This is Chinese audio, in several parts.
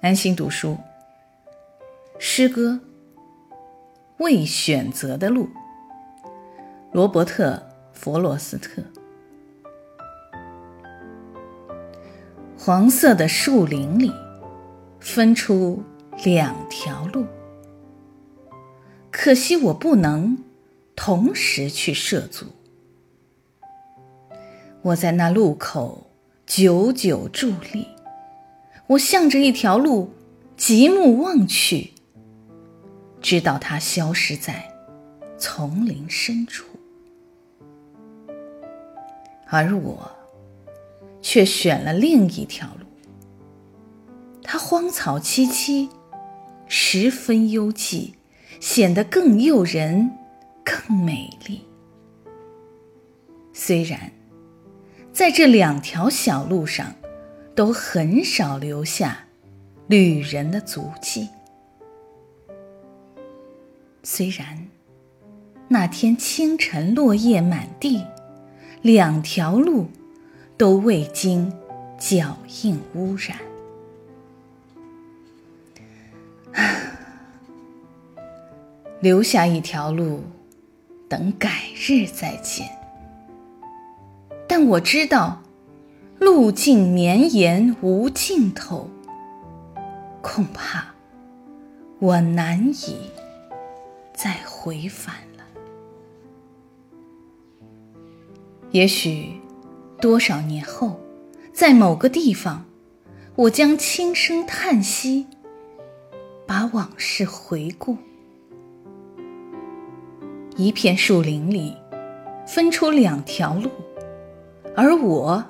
安心读书。诗歌《未选择的路》，罗伯特·弗罗斯特。黄色的树林里，分出两条路。可惜我不能同时去涉足。我在那路口久久伫立。我向着一条路极目望去，直到它消失在丛林深处，而我却选了另一条路。它荒草萋萋，十分幽寂，显得更诱人、更美丽。虽然在这两条小路上，都很少留下旅人的足迹。虽然那天清晨落叶满地，两条路都未经脚印污染。留下一条路，等改日再见。但我知道。路径绵延无尽头，恐怕我难以再回返了。也许多少年后，在某个地方，我将轻声叹息，把往事回顾。一片树林里，分出两条路，而我。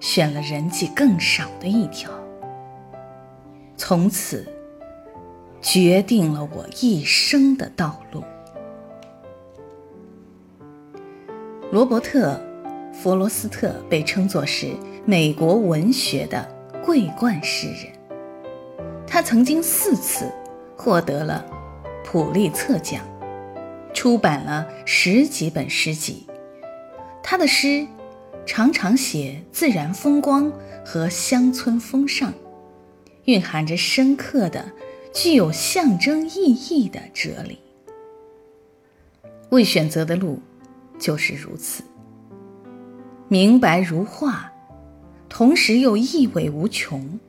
选了人迹更少的一条，从此决定了我一生的道路。罗伯特·弗罗斯特被称作是美国文学的桂冠诗人，他曾经四次获得了普利策奖，出版了十几本诗集，他的诗。常常写自然风光和乡村风尚，蕴含着深刻的、具有象征意义的哲理。未选择的路，就是如此，明白如画，同时又意味无穷。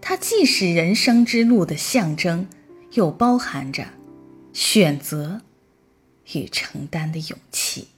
它既是人生之路的象征，又包含着选择与承担的勇气。